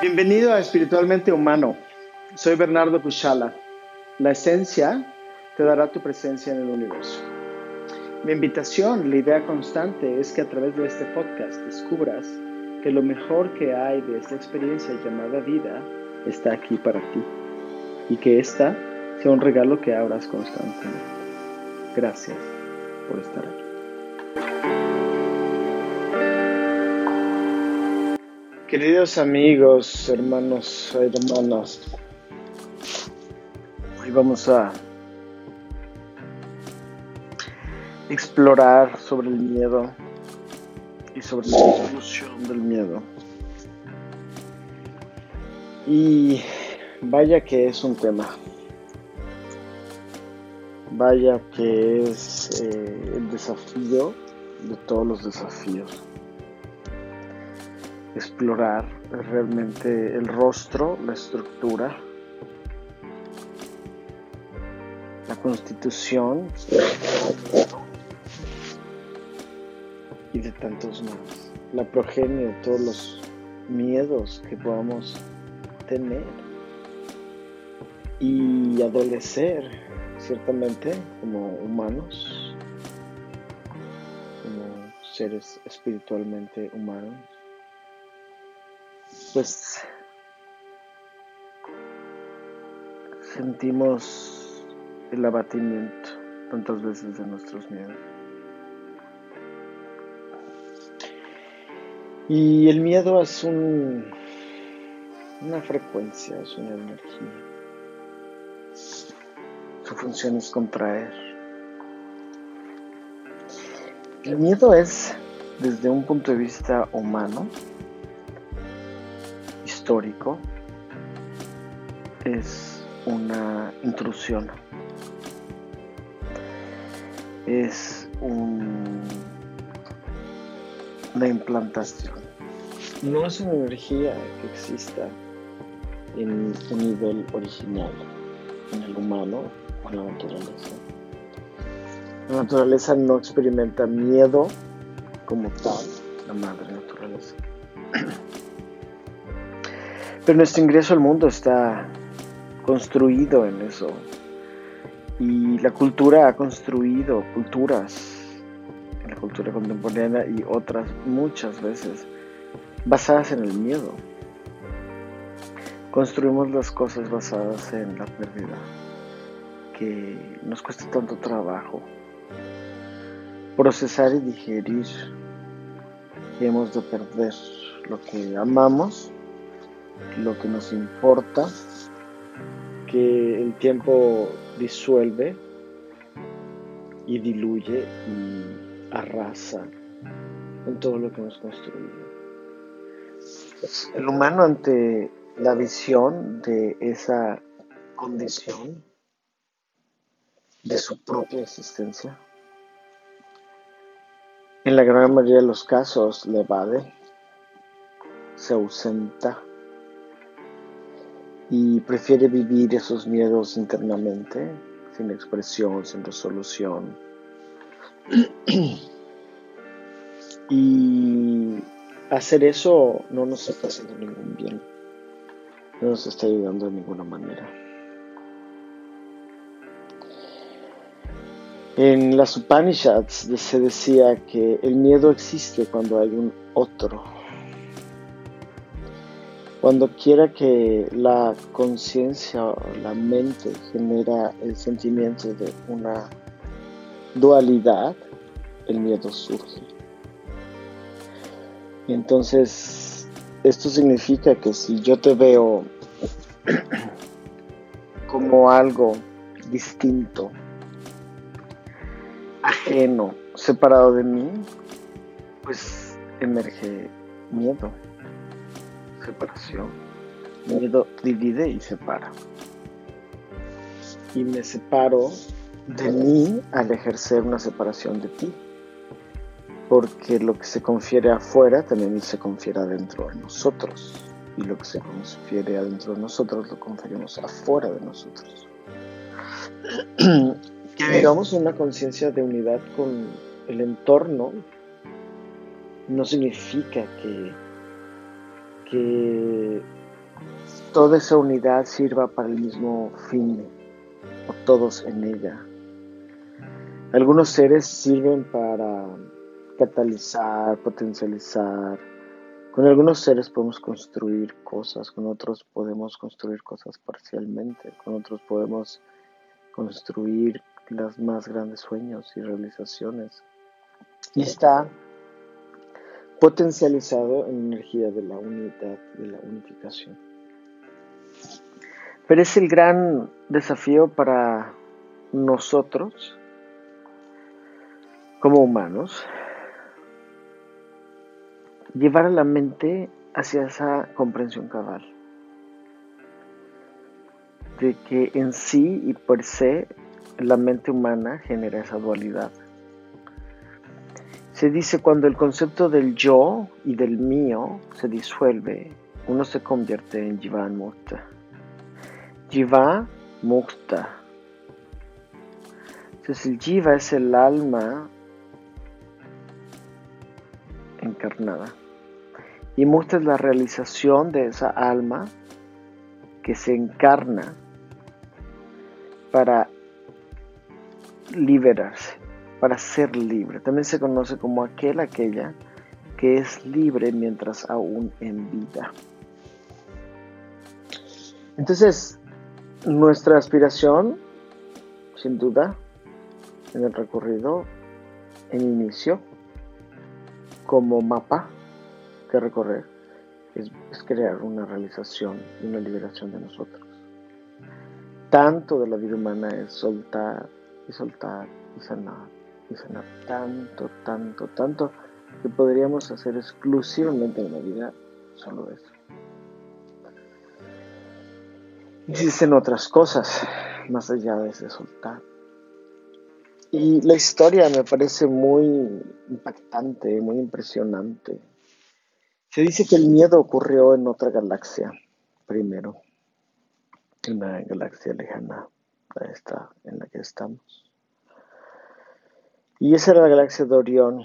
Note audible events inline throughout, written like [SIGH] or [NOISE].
Bienvenido a Espiritualmente Humano. Soy Bernardo Cuchala. La esencia te dará tu presencia en el universo. Mi invitación, la idea constante, es que a través de este podcast descubras que lo mejor que hay de esta experiencia llamada vida está aquí para ti y que esta sea un regalo que abras constantemente. Gracias por estar aquí. Queridos amigos, hermanos, hermanas, hoy vamos a explorar sobre el miedo y sobre la solución del miedo. Y vaya que es un tema. Vaya que es eh, el desafío de todos los desafíos explorar realmente el rostro, la estructura, la constitución y de tantos más. La progenie de todos los miedos que podamos tener y adolecer ciertamente como humanos, como seres espiritualmente humanos pues sentimos el abatimiento tantas veces de nuestros miedos. Y el miedo es un, una frecuencia, es una energía. Su función es contraer. El miedo es, desde un punto de vista humano, histórico es una intrusión, es un, una implantación. No es una energía que exista en un nivel original, en el humano o en la naturaleza. La naturaleza no experimenta miedo como tal, la madre naturaleza. [CLEARS THROAT] Pero nuestro ingreso al mundo está construido en eso. Y la cultura ha construido culturas, la cultura contemporánea y otras muchas veces, basadas en el miedo. Construimos las cosas basadas en la pérdida, que nos cuesta tanto trabajo procesar y digerir que hemos de perder lo que amamos lo que nos importa, que el tiempo disuelve y diluye y arrasa con todo lo que hemos construido. El humano ante la visión de esa condición, de su propia existencia, en la gran mayoría de los casos le evade, se ausenta y prefiere vivir esos miedos internamente, sin expresión, sin resolución. [CLEARS THROAT] y hacer eso no nos está haciendo ningún bien, no nos está ayudando de ninguna manera. En las Upanishads se decía que el miedo existe cuando hay un otro, cuando quiera que la conciencia o la mente genera el sentimiento de una dualidad, el miedo surge. Y entonces, esto significa que si yo te veo [CLEARS THROAT] como algo distinto, ajeno, separado de mí, pues emerge miedo separación. Miedo divide y separa. Y me separo de mí al ejercer una separación de ti. Porque lo que se confiere afuera también se confiere adentro de nosotros. Y lo que se confiere adentro de nosotros lo conferimos afuera de nosotros. que [CLEARS THROAT] vivamos una conciencia de unidad con el entorno no significa que que toda esa unidad sirva para el mismo fin, o todos en ella. Algunos seres sirven para catalizar, potencializar. Con algunos seres podemos construir cosas, con otros podemos construir cosas parcialmente, con otros podemos construir los más grandes sueños y realizaciones. Y está potencializado en energía de la unidad, de la unificación. Pero es el gran desafío para nosotros como humanos llevar a la mente hacia esa comprensión cabal de que en sí y por se la mente humana genera esa dualidad. Se dice cuando el concepto del yo y del mío se disuelve, uno se convierte en Jiva Mukta. Jiva Mukta. Entonces el Jiva es el alma encarnada. Y Mukta es la realización de esa alma que se encarna para liberarse, para ser libre. También se conoce como aquel, aquella que es libre mientras aún en vida. Entonces, nuestra aspiración, sin duda, en el recorrido, en inicio, como mapa que recorrer, es, crear una realización y una liberación de nosotros. Tanto de la vida humana es soltar y soltar y sanar y sanar tanto, tanto, tanto que podríamos hacer exclusivamente en la vida solo eso. Existen otras cosas más allá de ese soltar. Y la historia me parece muy impactante, muy impresionante. Se dice que el miedo ocurrió en otra galaxia primero, en una galaxia lejana esta en la que estamos. Y esa era la galaxia de Orión,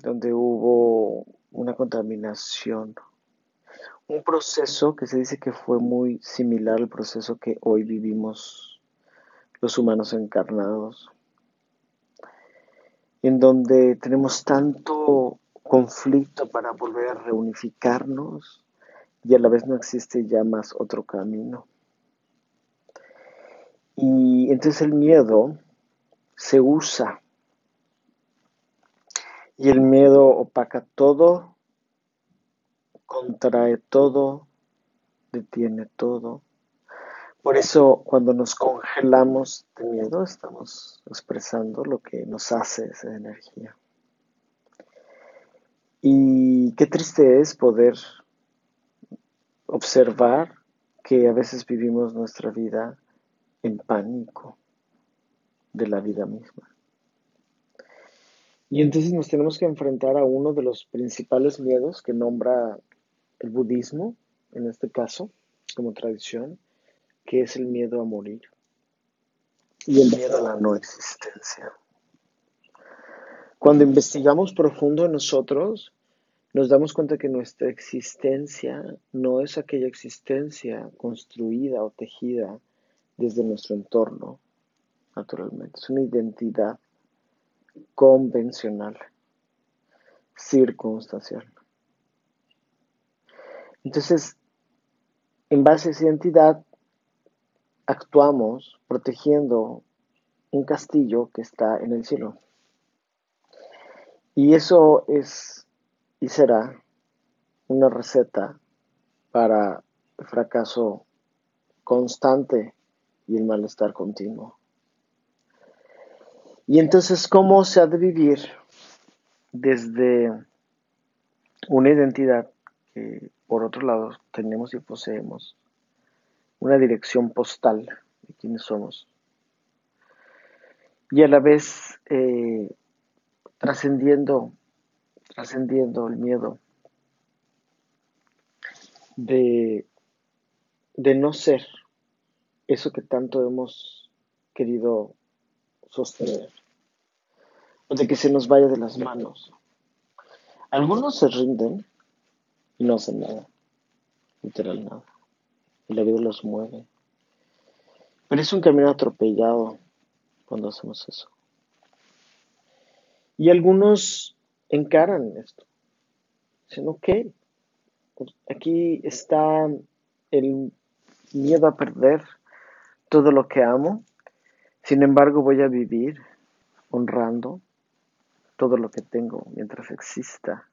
donde hubo una contaminación, un proceso que se dice que fue muy similar al proceso que hoy vivimos los humanos encarnados, en donde tenemos tanto conflicto para volver a reunificarnos y a la vez no existe ya más otro camino. Y entonces el miedo se usa y el miedo opaca todo, contrae todo, detiene todo. Por eso cuando nos congelamos de miedo estamos expresando lo que nos hace esa energía. Y qué triste es poder observar que a veces vivimos nuestra vida en pánico de la vida misma. Y entonces nos tenemos que enfrentar a uno de los principales miedos que nombra el budismo, en este caso, como tradición, que es el miedo a morir y el miedo a la no existencia. Cuando investigamos profundo en nosotros, nos damos cuenta que nuestra existencia no es aquella existencia construida o tejida desde nuestro entorno, naturalmente. Es una identidad convencional, circunstancial. Entonces, en base a esa identidad, actuamos protegiendo un castillo que está en el cielo. Y eso es y será una receta para el fracaso constante y el malestar continuo. Y entonces, ¿cómo se ha de vivir desde una identidad que, por otro lado, tenemos y poseemos? Una dirección postal de quiénes somos. Y a la vez eh, trascendiendo, trascendiendo el miedo de, de no ser eso que tanto hemos querido sostener o de que se nos vaya de las manos. Algunos se rinden y no hacen nada, literal nada. y la vida los mueve. Pero es un camino atropellado cuando hacemos eso. Y algunos encaran esto. Dicen, ok, aquí está el miedo a perder todo lo que amo. Sin embargo, voy a vivir honrando todo lo que tengo mientras exista.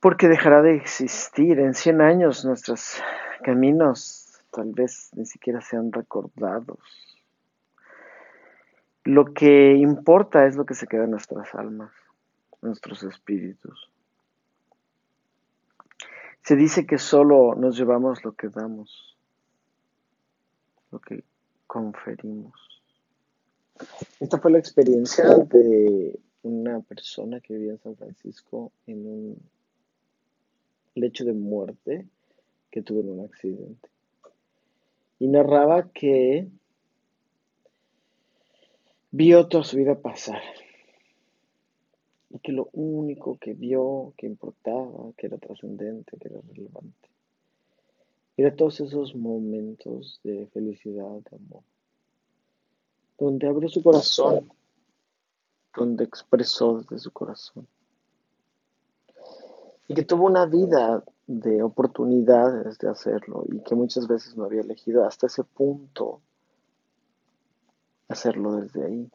Porque dejará de existir. En 100 años nuestros caminos tal vez ni siquiera sean recordados. Lo que importa es lo que se queda en nuestras almas, nuestros espíritus. Se dice que solo nos llevamos lo que damos, lo que conferimos. Esta fue la experiencia de una persona que vivía en San Francisco en un lecho de muerte que tuvo en un accidente. Y narraba que vio toda su vida pasar y que lo único que vio, que importaba, que era trascendente, que era relevante, era todos esos momentos de felicidad, de amor, donde abrió su corazón, donde expresó desde su corazón, y que tuvo una vida de oportunidades de hacerlo y que muchas veces no había elegido hasta ese punto hacerlo desde ahí.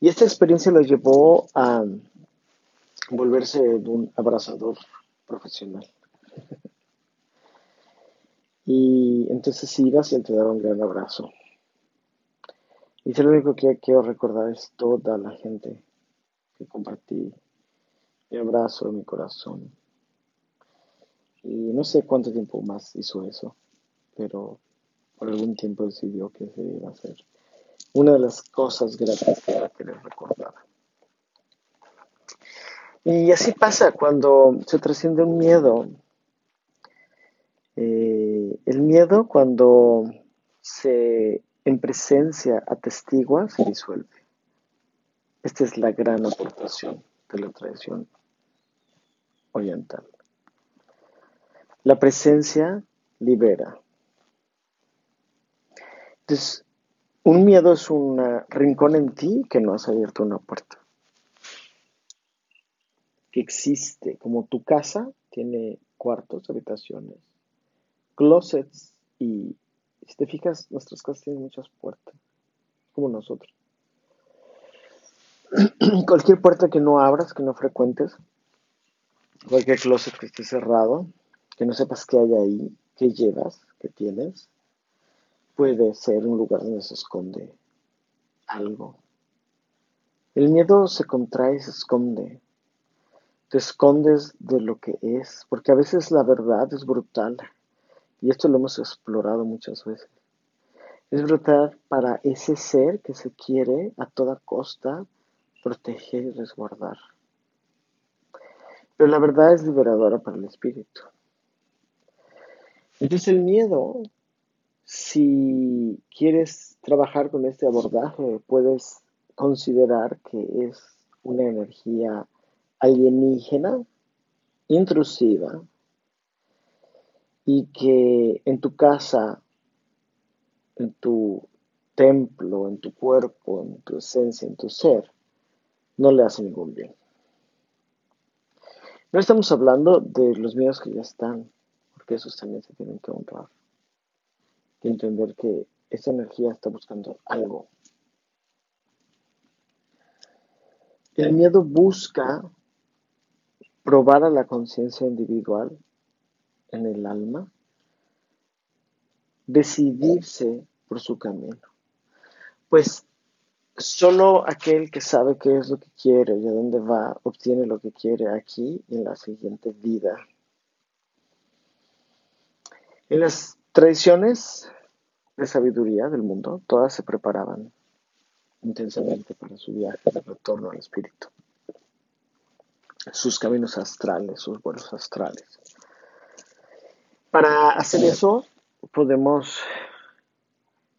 Y esta experiencia lo llevó a volverse un abrazador profesional. Y entonces ibas y te daba un gran abrazo. Y lo único que quiero recordar es toda la gente que compartí mi abrazo, mi corazón. Y no sé cuánto tiempo más hizo eso, pero por algún tiempo decidió que se iba a hacer una de las cosas gratas que va a querer recordar. Y así pasa cuando se trasciende un miedo. Eh, el miedo cuando se en presencia atestigua se disuelve. Esta es la gran aportación de la tradición oriental. La presencia libera. Entonces, un miedo es un rincón en ti que no has abierto una puerta que existe, como tu casa tiene cuartos, habitaciones, closets y si te fijas, nuestras casas tienen muchas puertas, como nosotros. [CLEARS THROAT] Cualquier puerta que no abras, que no frecuentes, cualquier closet que esté cerrado, que no sepas qué hay ahí, qué llevas, qué tienes, puede ser un lugar donde se esconde algo. El miedo se contrae se esconde te escondes de lo que es, porque a veces la verdad es brutal, y esto lo hemos explorado muchas veces. Es brutal para ese ser que se quiere a toda costa proteger y resguardar. Pero la verdad es liberadora para el espíritu. Entonces el miedo, si quieres trabajar con este abordaje, puedes considerar que es una energía alienígena, intrusiva, y que en tu casa, en tu templo, en tu cuerpo, en tu esencia, en tu ser, no le hace ningún bien. No estamos hablando de los miedos que ya están, porque esos también se tienen que honrar. Y entender que esa energía está buscando algo. El miedo busca probar a la conciencia individual en el alma, decidirse por su camino. Pues solo aquel que sabe qué es lo que quiere y a dónde va, obtiene lo que quiere aquí y en la siguiente vida. En las tradiciones de sabiduría del mundo, todas se preparaban intensamente para su viaje de retorno al espíritu sus caminos astrales, sus vuelos astrales. Para hacer eso podemos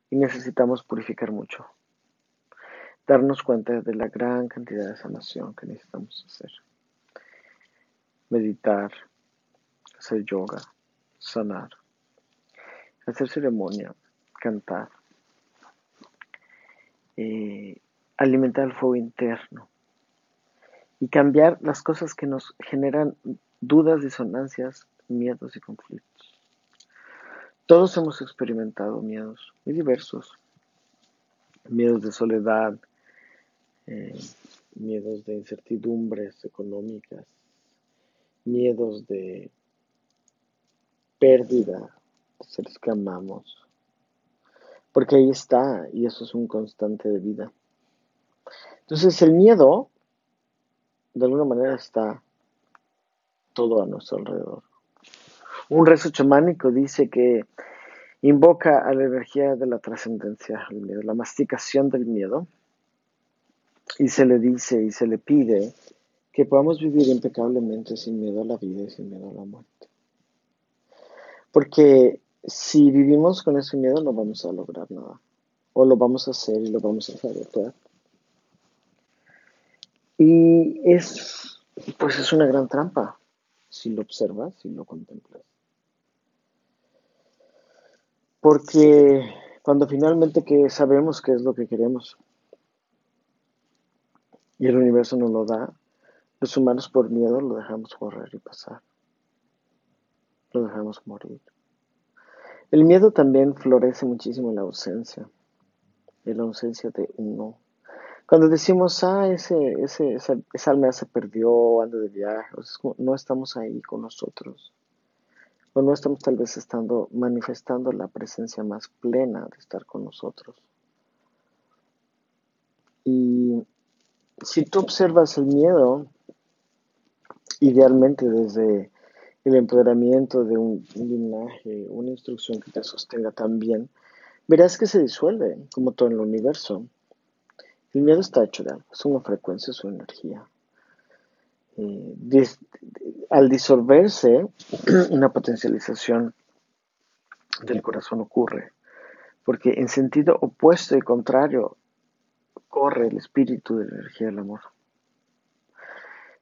y necesitamos purificar mucho, darnos cuenta de la gran cantidad de sanación que necesitamos hacer. Meditar, hacer yoga, sanar, hacer ceremonia, cantar, eh, alimentar el fuego interno y cambiar las cosas que nos generan dudas, disonancias, miedos y conflictos. Todos hemos experimentado miedos muy diversos, miedos de soledad, eh, miedos de incertidumbres económicas, miedos de pérdida de seres que amamos, porque ahí está y eso es un constante de vida. Entonces el miedo, de alguna manera, está todo a nuestro alrededor. Un rezo chamánico dice que invoca a la energía de la trascendencia, la masticación del miedo, y se le dice y se le pide que podamos vivir impecablemente sin miedo a la vida y sin miedo a la muerte. Porque si vivimos con ese miedo no vamos a lograr nada. O lo vamos a hacer y lo vamos a hacer Y es, pues es una gran trampa si lo observas, si lo contemplas. Porque cuando finalmente que sabemos qué es lo que queremos y el universo nos lo da, los humanos por miedo lo dejamos correr y pasar. Lo dejamos morir. El miedo también florece muchísimo en la ausencia, en la ausencia de uno. Cuando decimos, ah, ese, ese, esa, esa alma se perdió, anda de viaje, no estamos ahí con nosotros. O no estamos tal vez estando manifestando la presencia más plena de estar con nosotros. Y si tú observas el miedo, idealmente desde el empoderamiento de un, linaje, una instrucción que te sostenga también, verás que se disuelve, como todo en el universo. El miedo está hecho de algo, es una frecuencia, es una energía. Eh, al disolverse, [CLEARS THROAT] una potencialización del corazón ocurre, porque en sentido opuesto y contrario corre el espíritu de la energía del amor.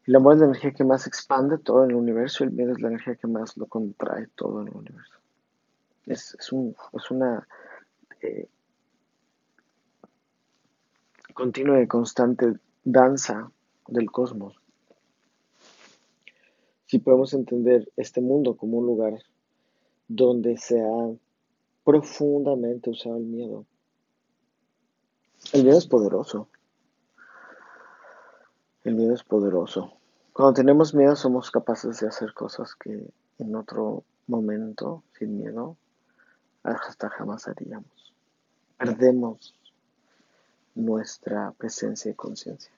El amor es la energía que más expande todo el universo el miedo es la energía que más lo contrae todo el universo. Es, una eh, continua y constante danza del cosmos. Si podemos entender este mundo como un lugar donde se ha profundamente usado el miedo. El miedo es poderoso. El miedo es poderoso. Cuando tenemos miedo somos capaces de hacer cosas que en otro momento, sin miedo, hasta jamás haríamos. Perdemos nuestra presencia y conciencia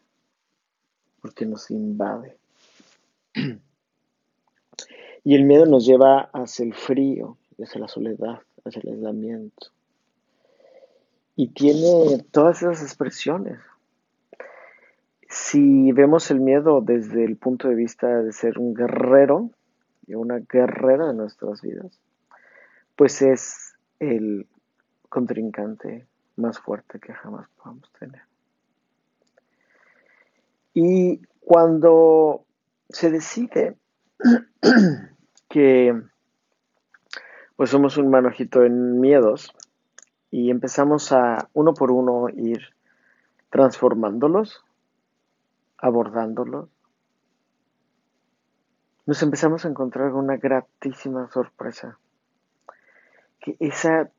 porque nos invade. [CLEARS THROAT] Y el miedo nos lleva hacia el frío, hacia la soledad, hacia el aislamiento. Y tiene todas esas expresiones si vemos el miedo desde el punto de vista de ser un guerrero y una guerrera de nuestras vidas, pues es el contrincante más fuerte que jamás podamos tener. Y cuando se decide [CLEARS THROAT] que pues somos un manojito en miedos y empezamos a uno por uno ir transformándolos, abordándolos, nos empezamos a encontrar una gratísima sorpresa. Que esa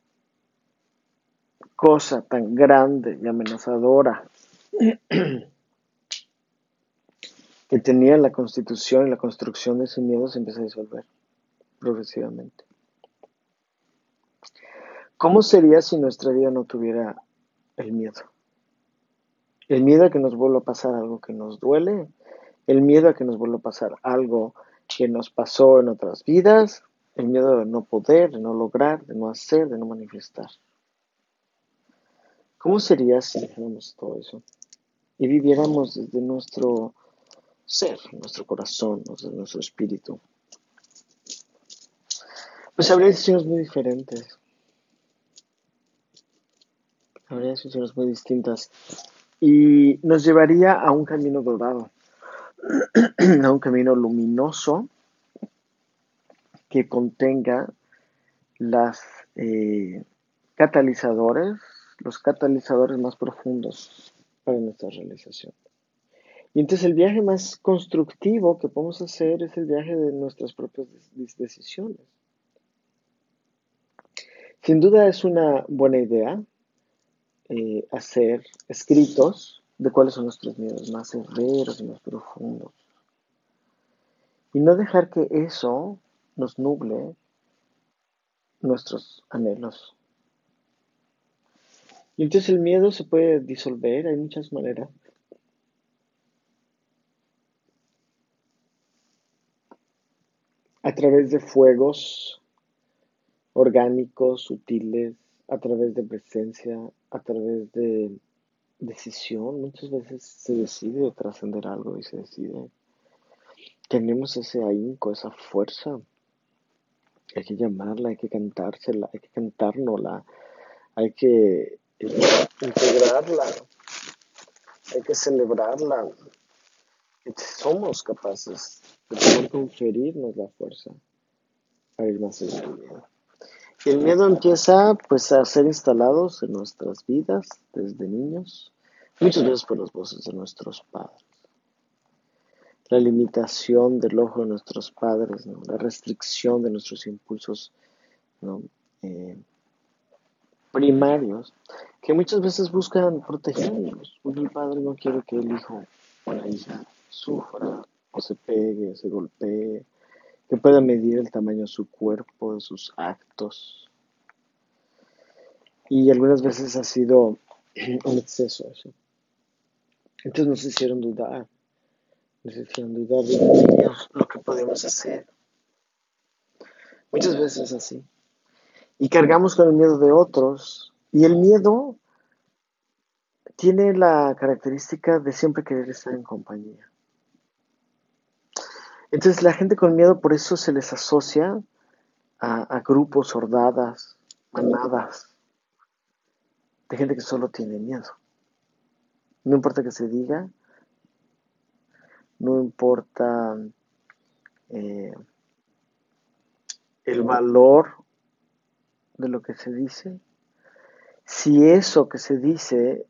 cosa tan grande y amenazadora [CLEARS THROAT] que tenía la constitución y la construcción de ese miedo se empieza a disolver progresivamente. ¿Cómo sería si nuestra vida no tuviera el miedo? El miedo a que nos vuelva a pasar algo que nos duele, el miedo a que nos vuelva a pasar algo que nos pasó en otras vidas, el miedo de no poder, de no lograr, de no hacer, de no manifestar. ¿Cómo sería si dejáramos todo eso y viviéramos desde nuestro ser, nuestro corazón, desde nuestro espíritu? Pues habría decisiones muy diferentes. Habría decisiones muy distintas y nos llevaría a un camino dorado, [CLEARS THROAT] a un camino luminoso que contenga las eh, catalizadores, los catalizadores más profundos para nuestra realización. Y entonces el viaje más constructivo que podemos hacer es el viaje de nuestras propias decisiones. Sin duda es una buena idea eh, hacer escritos de cuáles son nuestros miedos más severos y más profundos. Y no dejar que eso nos nuble nuestros anhelos. Y entonces el miedo se puede disolver, hay muchas maneras. A través de fuegos orgánicos, sutiles, a través de presencia, a través de decisión. Muchas veces se decide trascender algo y se decide. Tenemos ese ahínco, esa fuerza. Hay que llamarla, hay que cantársela, hay que cantárnosla, hay que integrarla, hay que celebrarla. Somos capaces de conferirnos la fuerza para ir más allá el miedo empieza pues a ser instalados en nuestras vidas desde niños, muchas veces por las voces de nuestros padres. La limitación del ojo de nuestros padres, la restricción de nuestros impulsos eh, primarios, que muchas veces buscan protegernos. el padre no quiere que el hijo o la hija sufra o se pegue, se golpee, que pueda medir el tamaño de su cuerpo, de sus actos. Y algunas veces ha sido [CLEARS THROAT] un exceso eso. Entonces nos hicieron dudar, nos hicieron dudar de lo que podemos hacer. Muchas veces así. Y cargamos con el miedo de otros. Y el miedo tiene la característica de siempre querer estar en compañía. Entonces la gente con miedo por eso se les asocia a, grupos, hordadas, manadas, de gente que solo tiene miedo. No importa que se diga, no importa eh, el valor de lo que se dice, si eso que se dice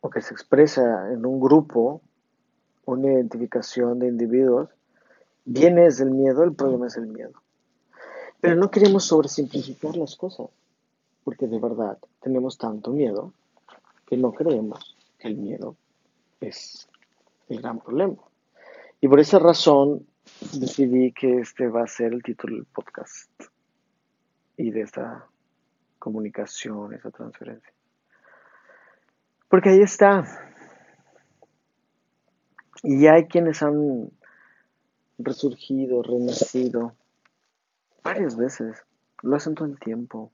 o que se expresa en un grupo una identificación de individuos, viene desde el miedo, el problema es el miedo. Pero no queremos sobresimplificar las cosas, porque de verdad tenemos tanto miedo que no creemos que el miedo es el gran problema. Y por esa razón decidí que este va a ser el título del podcast y de esta comunicación, esa transferencia. Porque ahí está, y hay quienes han resurgido, renacido. Varias veces, lo hacen todo el tiempo.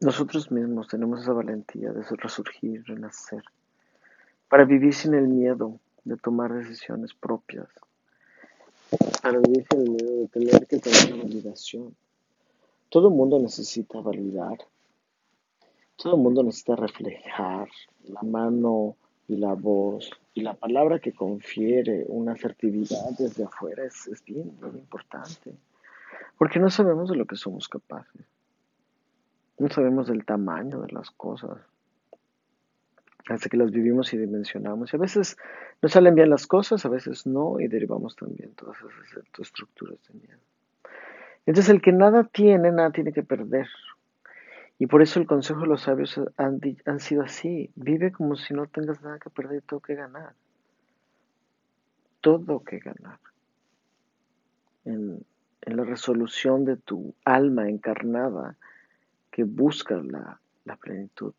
Nosotros mismos tenemos esa valentía de resurgir, renacer, para vivir sin el miedo de tomar decisiones propias, para vivir sin el miedo de tener que tener validación. Todo el mundo necesita validar, todo el mundo necesita reflejar la mano y la voz y la palabra que confiere una asertividad desde afuera es, bien, bien importante. Porque no sabemos de lo que somos capaces. No sabemos del tamaño de las cosas. Hasta que las vivimos y dimensionamos. Y a veces nos salen bien las cosas, a veces no, y derivamos también todas esas estructuras de miedo. Entonces el que nada tiene, nada tiene que perder. Y por eso el consejo de los sabios han, sido así. Vive como si no tengas nada que perder y todo que ganar. Todo que ganar. En, la resolución de tu alma encarnada que busca la, la plenitud.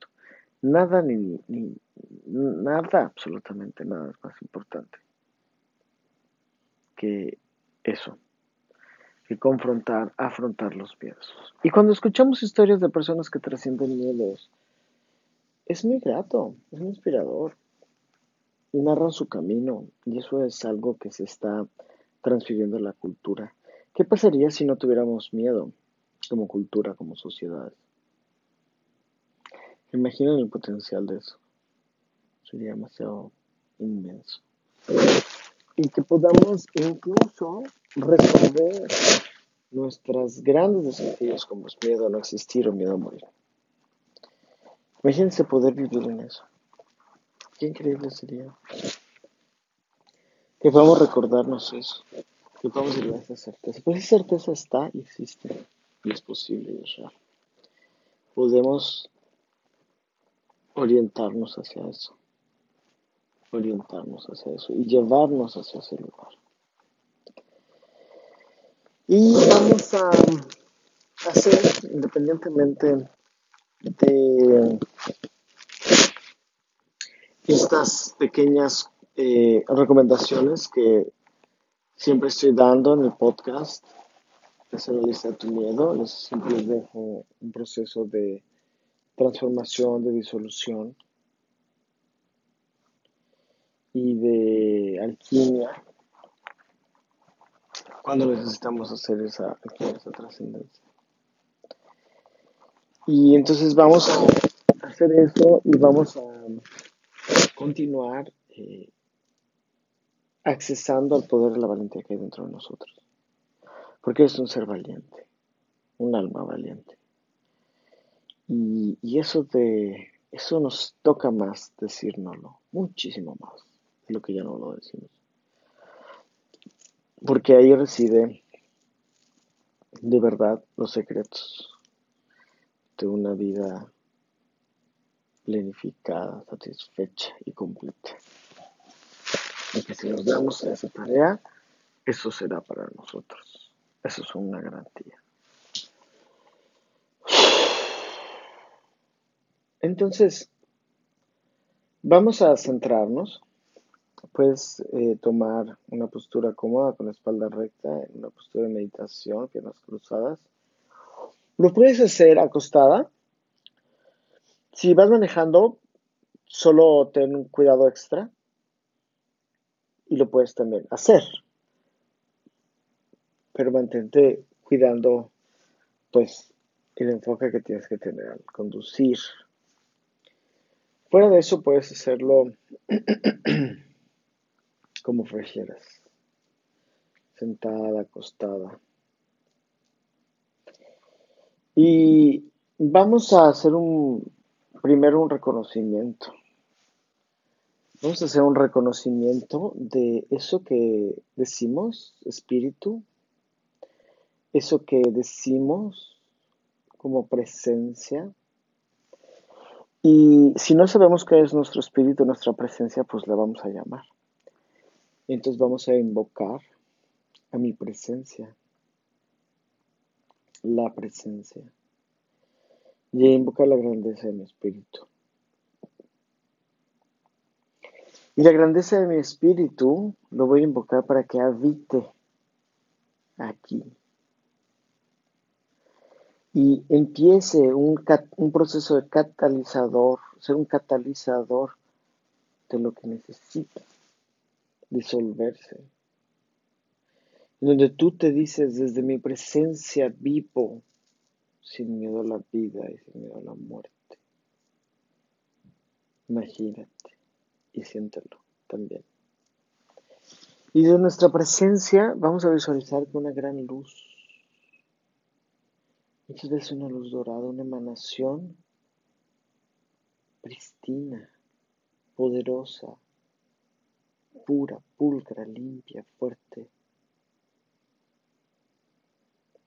Nada ni, ni nada, absolutamente nada es más importante que eso que confrontar, afrontar los miedos. Y cuando escuchamos historias de personas que trascienden miedos, es muy grato, es muy inspirador. Y narran su camino, y eso es algo que se está transfiriendo en la cultura. ¿Qué pasaría si no tuviéramos miedo como cultura, como sociedad? Imaginen el potencial de eso. Sería demasiado inmenso. Y que podamos incluso resolver nuestros grandes desafíos como es miedo a no existir o miedo a morir. Imagínense poder vivir en eso. Qué increíble sería. Que podamos recordarnos eso. Que podamos llegar a esa certeza. Pues esa certeza está y existe. Y es posible y es real. Podemos orientarnos hacia eso. Orientarnos hacia eso. Y llevarnos hacia ese lugar. Y vamos a hacer, independientemente de estas pequeñas eh, recomendaciones que siempre estoy dando en el podcast, de tu miedo, les siempre les dejo un proceso de transformación, de disolución y de alquimia cuando necesitamos hacer esa, esa trascendencia. Y entonces vamos a hacer eso y vamos a continuar eh, accesando al poder de la valentía que hay dentro de nosotros. Porque es un ser valiente, un alma valiente. Y, y eso de eso nos toca más decírnoslo, muchísimo más lo que ya no lo decimos porque ahí reside de verdad los secretos de una vida planificada, satisfecha y completa. Y que si nos damos a esa tarea, eso será para nosotros. Eso es una garantía. Entonces, vamos a centrarnos Puedes eh, tomar una postura cómoda con la espalda recta, una postura de meditación, piernas cruzadas. Lo puedes hacer acostada. Si vas manejando, solo ten un cuidado extra y lo puedes también hacer. Pero mantente cuidando, pues, el enfoque que tienes que tener al conducir. Fuera de eso, puedes hacerlo [CLEARS THROAT] como prefieras. Sentada, acostada. Y vamos a hacer un, primero un reconocimiento. Vamos a hacer un reconocimiento de eso que decimos, espíritu, eso que decimos como presencia. Y si no sabemos qué es nuestro espíritu, nuestra presencia, pues la vamos a llamar. Entonces vamos a invocar a mi presencia, la presencia, y a invocar la grandeza de mi espíritu. Y la grandeza de mi espíritu lo voy a invocar para que habite aquí. Y empiece un, un proceso de catalizador, ser un catalizador de lo que necesita disolverse. Donde tú te dices, desde mi presencia vivo, sin miedo a la vida y sin miedo a la muerte. Imagínate y siéntelo también. Y de nuestra presencia vamos a visualizar con una gran luz. Muchas veces una luz dorada, una emanación pristina, poderosa, pura, pulcra, limpia, fuerte,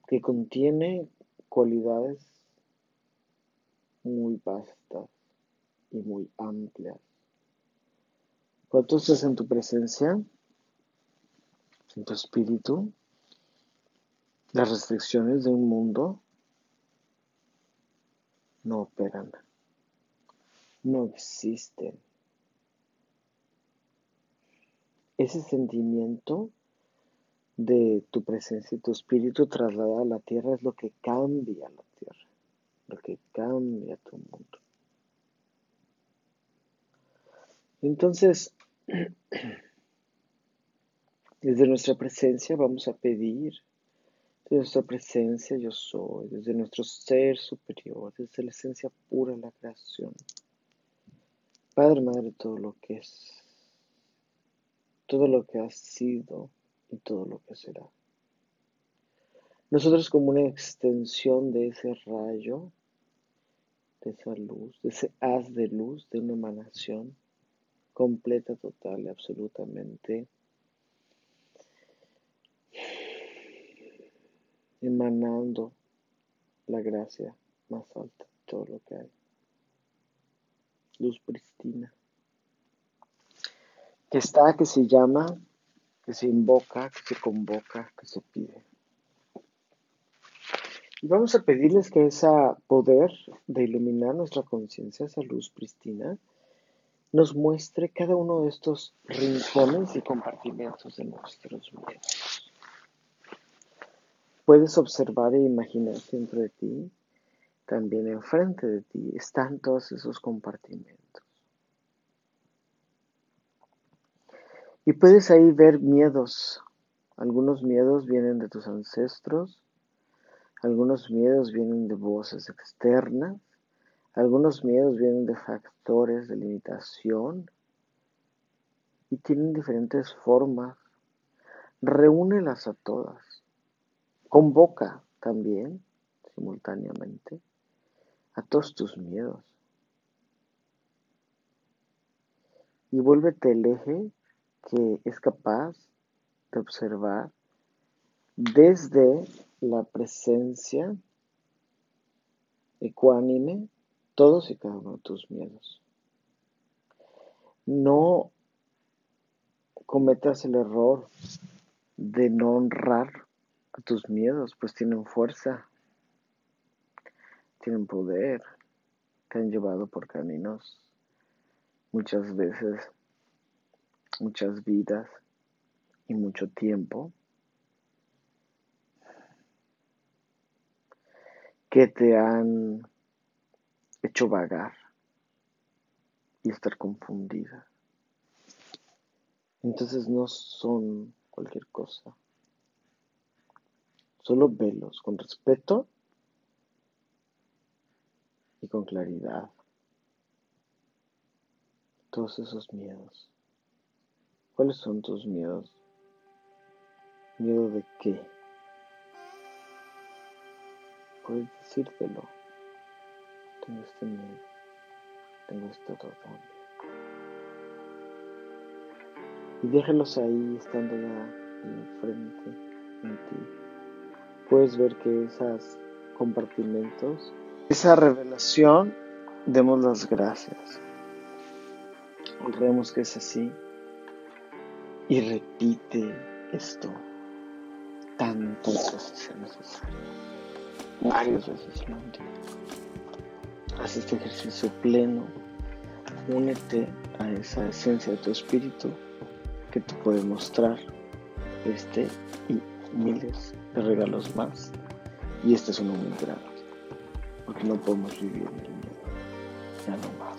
que contiene cualidades muy vastas y muy amplias. Cuando estás en tu presencia, en tu espíritu, las restricciones de un mundo no operan, no existen. Ese sentimiento de tu presencia y tu espíritu trasladado a la tierra es lo que cambia la tierra, lo que cambia tu mundo. Entonces, [CLEARS THROAT] desde nuestra presencia vamos a pedir, desde nuestra presencia yo soy, desde nuestro ser superior, desde la esencia pura de la creación. Padre, Madre, todo lo que es todo lo que has sido y todo lo que será. Nosotros como una extensión de ese rayo, de esa luz, de ese haz de luz, de una emanación completa, total absolutamente emanando la gracia más alta de todo lo que hay. Luz pristina. Que está, que se llama, que se invoca, que se convoca, que se pide. Y vamos a pedirles que ese poder de iluminar nuestra conciencia, esa luz pristina, nos muestre cada uno de estos rincones y compartimentos de nuestros miedos. Puedes observar e imaginar dentro de ti, también enfrente de ti, están todos esos compartimentos. Y puedes ahí ver miedos. Algunos miedos vienen de tus ancestros, algunos miedos vienen de voces externas, algunos miedos vienen de factores de limitación y tienen diferentes formas. Reúnelas a todas. Convoca también, simultáneamente, a todos tus miedos. Y vuélvete el eje que es capaz de observar desde la presencia ecuánime todos y cada uno de tus miedos. No cometas el error de no honrar a tus miedos, pues tienen fuerza, tienen poder, te han llevado por caminos muchas veces, muchas vidas y mucho tiempo que te han hecho vagar y estar confundida. Entonces no son cualquier cosa. Solo velos con respeto y con claridad. Todos esos miedos. ¿Cuáles son tus miedos? ¿Miedo de qué? puedes decírtelo. Tengo este miedo, tengo este otro. Y déjalos ahí estando ya enfrente en ti. Puedes ver que esos compartimentos, esa revelación, demos las gracias. Honremos que es así. Y repite esto tantas veces sea necesario varias veces en un día. Haz este ejercicio pleno, únete a esa esencia de tu espíritu que te puede mostrar este y miles de regalos más. Y este es uno muy grande, porque no podemos vivir en el miedo, ya no más.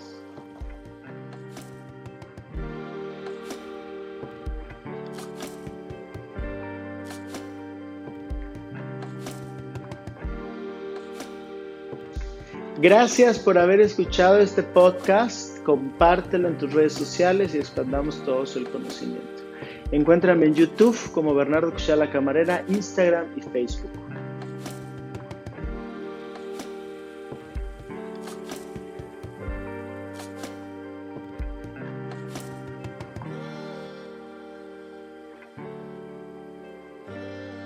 Gracias por haber escuchado este podcast. Compártelo en tus redes sociales y expandamos todos el conocimiento. Encuéntrame en YouTube como Bernardo Cuchala Camarera, Instagram y Facebook.